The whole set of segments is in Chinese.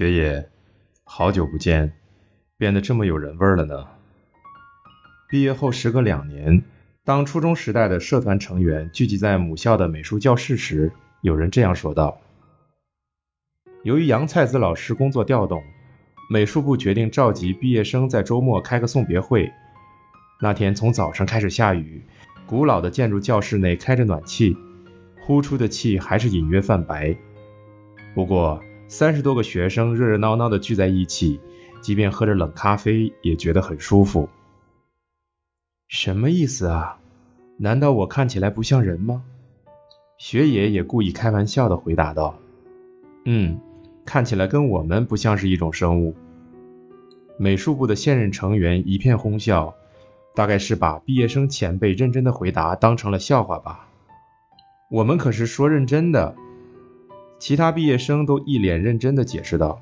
学野，好久不见，变得这么有人味了呢。毕业后时隔两年，当初中时代的社团成员聚集在母校的美术教室时，有人这样说道：“由于杨菜子老师工作调动，美术部决定召集毕业生在周末开个送别会。那天从早上开始下雨，古老的建筑教室内开着暖气，呼出的气还是隐约泛白。不过。”三十多个学生热热闹闹的聚在一起，即便喝着冷咖啡，也觉得很舒服。什么意思啊？难道我看起来不像人吗？学野也故意开玩笑的回答道：“嗯，看起来跟我们不像是一种生物。”美术部的现任成员一片哄笑，大概是把毕业生前辈认真的回答当成了笑话吧。我们可是说认真的。其他毕业生都一脸认真的解释道：“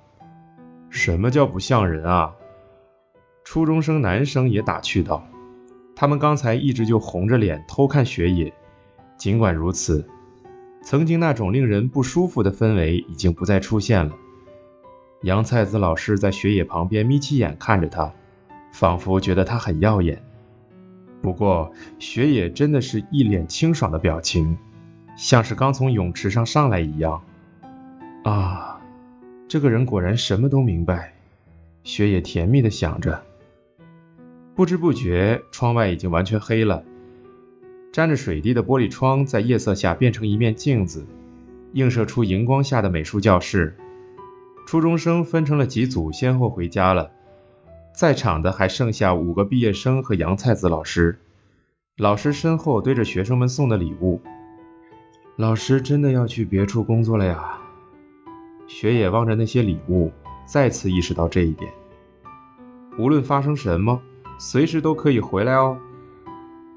什么叫不像人啊？”初中生男生也打趣道：“他们刚才一直就红着脸偷看雪野，尽管如此，曾经那种令人不舒服的氛围已经不再出现了。”杨菜子老师在雪野旁边眯起眼看着他，仿佛觉得他很耀眼。不过雪野真的是一脸清爽的表情，像是刚从泳池上上来一样。啊，这个人果然什么都明白。雪野甜蜜的想着，不知不觉，窗外已经完全黑了。沾着水滴的玻璃窗在夜色下变成一面镜子，映射出荧光下的美术教室。初中生分成了几组，先后回家了。在场的还剩下五个毕业生和杨菜子老师。老师身后堆着学生们送的礼物。老师真的要去别处工作了呀？雪野望着那些礼物，再次意识到这一点。无论发生什么，随时都可以回来哦。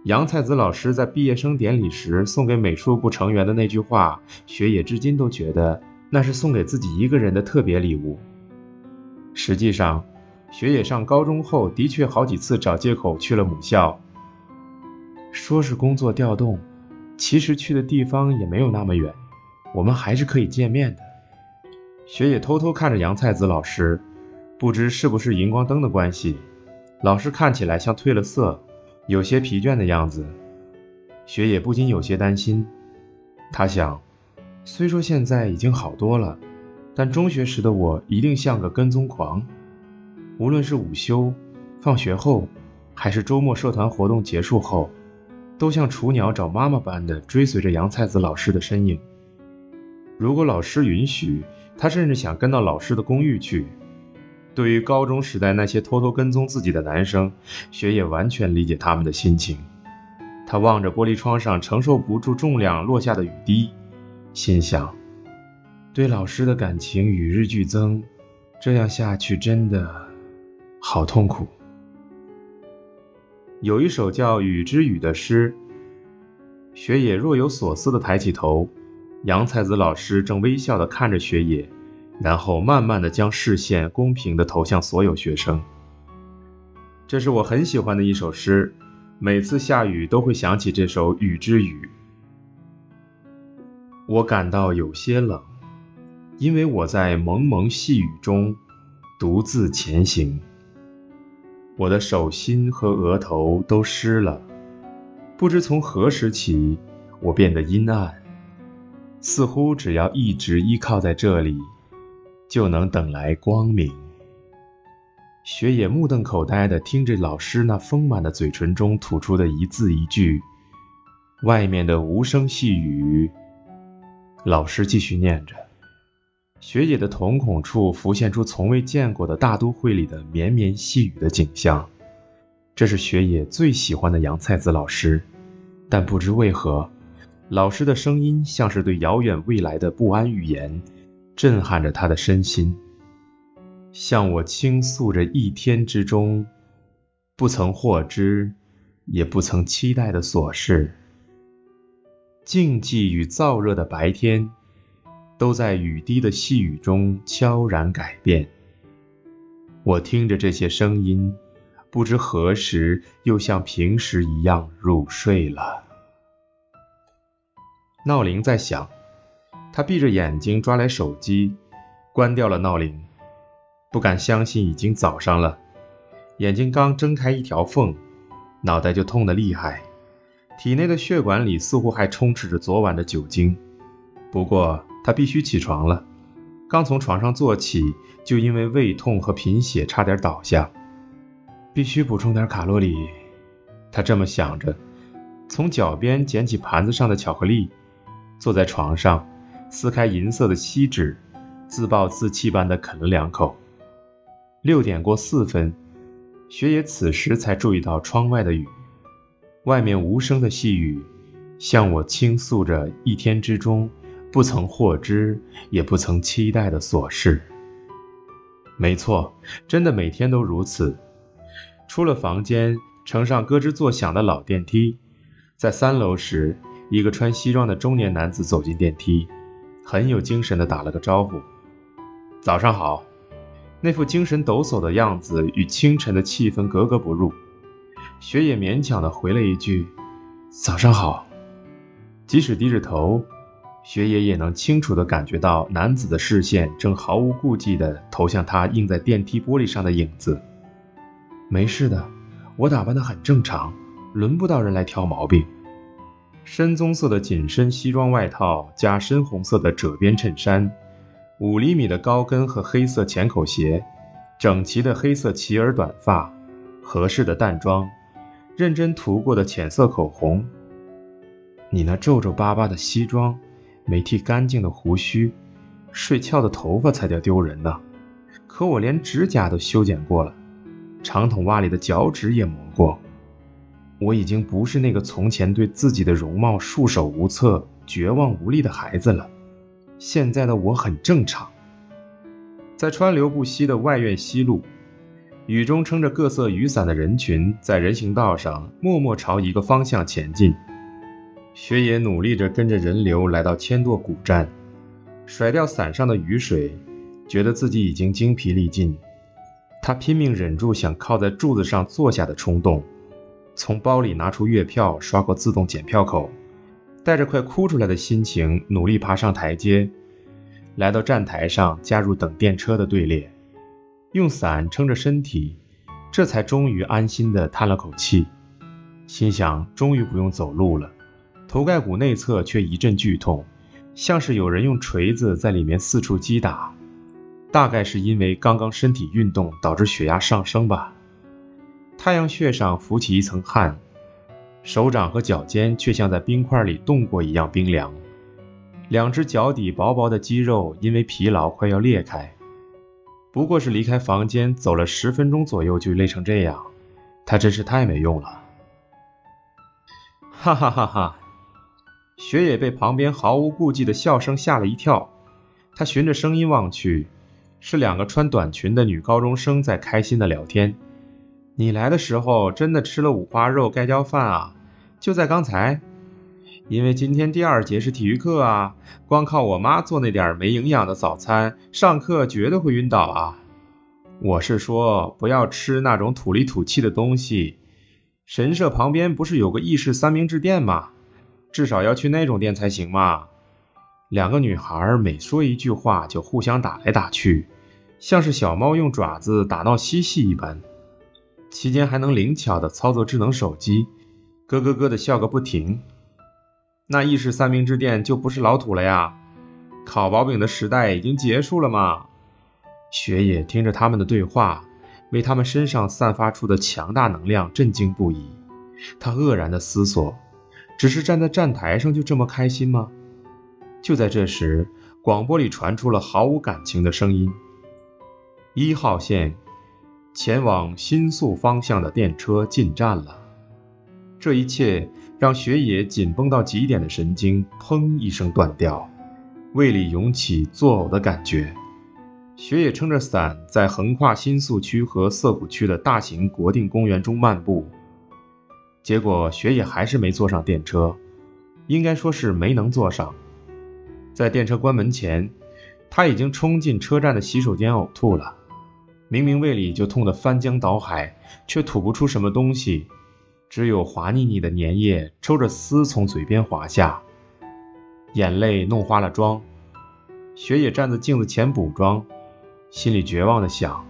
杨菜子老师在毕业生典礼时送给美术部成员的那句话，雪野至今都觉得那是送给自己一个人的特别礼物。实际上，雪野上高中后的确好几次找借口去了母校，说是工作调动，其实去的地方也没有那么远，我们还是可以见面的。雪野偷偷看着杨菜子老师，不知是不是荧光灯的关系，老师看起来像褪了色，有些疲倦的样子。雪野不禁有些担心。他想，虽说现在已经好多了，但中学时的我一定像个跟踪狂，无论是午休、放学后，还是周末社团活动结束后，都像雏鸟找妈妈般的追随着杨菜子老师的身影。如果老师允许。他甚至想跟到老师的公寓去。对于高中时代那些偷偷跟踪自己的男生，雪野完全理解他们的心情。他望着玻璃窗上承受不住重量落下的雨滴，心想：对老师的感情与日俱增，这样下去真的好痛苦。有一首叫《雨之雨》的诗，雪野若有所思地抬起头。杨才子老师正微笑地看着雪野，然后慢慢地将视线公平地投向所有学生。这是我很喜欢的一首诗，每次下雨都会想起这首《雨之雨》。我感到有些冷，因为我在蒙蒙细雨中独自前行。我的手心和额头都湿了，不知从何时起，我变得阴暗。似乎只要一直依靠在这里，就能等来光明。雪野目瞪口呆地听着老师那丰满的嘴唇中吐出的一字一句，外面的无声细雨。老师继续念着，雪野的瞳孔处浮现出从未见过的大都会里的绵绵细雨的景象。这是雪野最喜欢的杨菜子老师，但不知为何。老师的声音像是对遥远未来的不安预言，震撼着他的身心，向我倾诉着一天之中不曾获知，也不曾期待的琐事。静寂与燥热的白天，都在雨滴的细雨中悄然改变。我听着这些声音，不知何时又像平时一样入睡了。闹铃在响，他闭着眼睛抓来手机，关掉了闹铃，不敢相信已经早上了，眼睛刚睁开一条缝，脑袋就痛得厉害，体内的血管里似乎还充斥着昨晚的酒精。不过他必须起床了，刚从床上坐起，就因为胃痛和贫血差点倒下，必须补充点卡路里。他这么想着，从脚边捡起盘子上的巧克力，坐在床上，撕开银色的锡纸，自暴自弃般的啃了两口。六点过四分，雪野此时才注意到窗外的雨，外面无声的细雨，向我倾诉着一天之中不曾获知也不曾期待的琐事。没错，真的每天都如此。出了房间。乘上咯吱作响的老电梯，在三楼时，一个穿西装的中年男子走进电梯，很有精神地打了个招呼：“早上好。”那副精神抖擞的样子与清晨的气氛格格不入。雪野勉强地回了一句：“早上好。”即使低着头，雪野也能清楚地感觉到男子的视线正毫无顾忌地投向他映在电梯玻璃上的影子。没事的。我打扮的很正常，轮不到人来挑毛病。深棕色的紧身西装外套加深红色的褶边衬衫，五厘米的高跟和黑色浅口鞋，整齐的黑色齐耳短发，合适的淡妆，认真涂过的浅色口红。你那皱皱巴巴的西装，没剃干净的胡须，睡翘的头发才叫丢人呢。可我连指甲都修剪过了。长筒袜里的脚趾也磨过，我已经不是那个从前对自己的容貌束手无策、绝望无力的孩子了。现在的我很正常。在川流不息的外院西路，雨中撑着各色雨伞的人群在人行道上默默朝一个方向前进。雪野努力着跟着人流来到千垛古站，甩掉伞上的雨水，觉得自己已经精疲力尽。他拼命忍住想靠在柱子上坐下的冲动，从包里拿出月票，刷过自动检票口，带着快哭出来的心情，努力爬上台阶，来到站台上，加入等电车的队列，用伞撑着身体，这才终于安心地叹了口气，心想终于不用走路了。头盖骨内侧却一阵剧痛，像是有人用锤子在里面四处击打。大概是因为刚刚身体运动导致血压上升吧，太阳穴上浮起一层汗，手掌和脚尖却像在冰块里冻过一样冰凉，两只脚底薄薄的肌肉因为疲劳快要裂开。不过是离开房间走了十分钟左右就累成这样，他真是太没用了。哈哈哈哈！雪野被旁边毫无顾忌的笑声吓了一跳，他循着声音望去。是两个穿短裙的女高中生在开心的聊天。你来的时候真的吃了五花肉盖浇饭啊？就在刚才。因为今天第二节是体育课啊，光靠我妈做那点没营养的早餐，上课绝对会晕倒啊。我是说，不要吃那种土里土气的东西。神社旁边不是有个意式三明治店吗？至少要去那种店才行嘛。两个女孩每说一句话就互相打来打去，像是小猫用爪子打闹嬉戏一般，期间还能灵巧的操作智能手机，咯咯咯的笑个不停。那意式三明治店就不是老土了呀？烤薄饼的时代已经结束了吗？雪野听着他们的对话，为他们身上散发出的强大能量震惊不已。他愕然的思索：只是站在站台上就这么开心吗？就在这时，广播里传出了毫无感情的声音：“一号线前往新宿方向的电车进站了。”这一切让雪野紧绷到极点的神经砰一声断掉，胃里涌起作呕的感觉。雪野撑着伞在横跨新宿区和涩谷区的大型国定公园中漫步，结果雪野还是没坐上电车，应该说是没能坐上。在电车关门前，他已经冲进车站的洗手间呕吐了。明明胃里就痛得翻江倒海，却吐不出什么东西，只有滑腻腻的粘液抽着丝从嘴边滑下，眼泪弄花了妆。雪野站在镜子前补妆，心里绝望的想：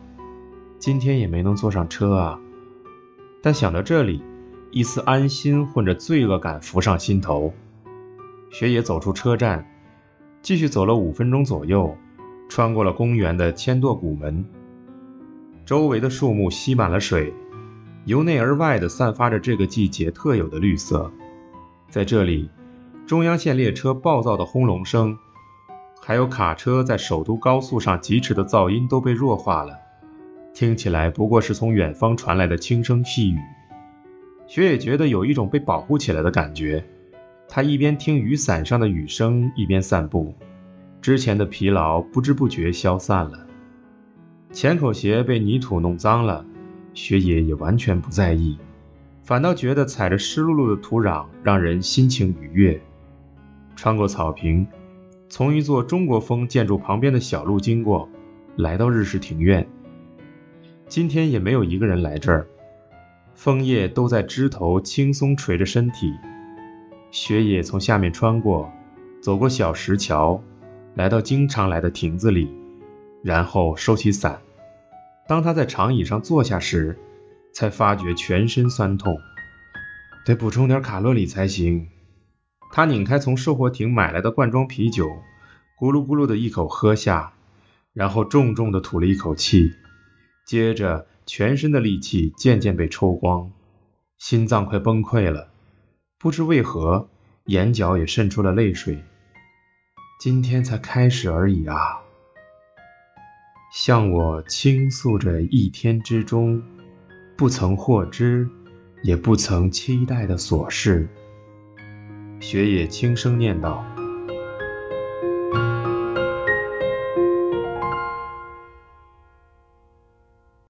今天也没能坐上车啊。但想到这里，一丝安心混着罪恶感浮上心头。雪野走出车站，继续走了五分钟左右，穿过了公园的千垛古门。周围的树木吸满了水，由内而外的散发着这个季节特有的绿色。在这里，中央线列车暴躁的轰隆声，还有卡车在首都高速上疾驰的噪音都被弱化了，听起来不过是从远方传来的轻声细语。雪野觉得有一种被保护起来的感觉。他一边听雨伞上的雨声，一边散步，之前的疲劳不知不觉消散了。浅口鞋被泥土弄脏了，雪野也完全不在意，反倒觉得踩着湿漉漉的土壤让人心情愉悦。穿过草坪，从一座中国风建筑旁边的小路经过，来到日式庭院。今天也没有一个人来这儿，枫叶都在枝头轻松垂着身体。雪野从下面穿过，走过小石桥，来到经常来的亭子里，然后收起伞。当他在长椅上坐下时，才发觉全身酸痛，得补充点卡路里才行。他拧开从售货亭买来的罐装啤酒，咕噜咕噜的一口喝下，然后重重的吐了一口气，接着全身的力气渐渐被抽光，心脏快崩溃了。不知为何，眼角也渗出了泪水。今天才开始而已啊！向我倾诉着一天之中不曾获知，也不曾期待的琐事。雪野轻声念道。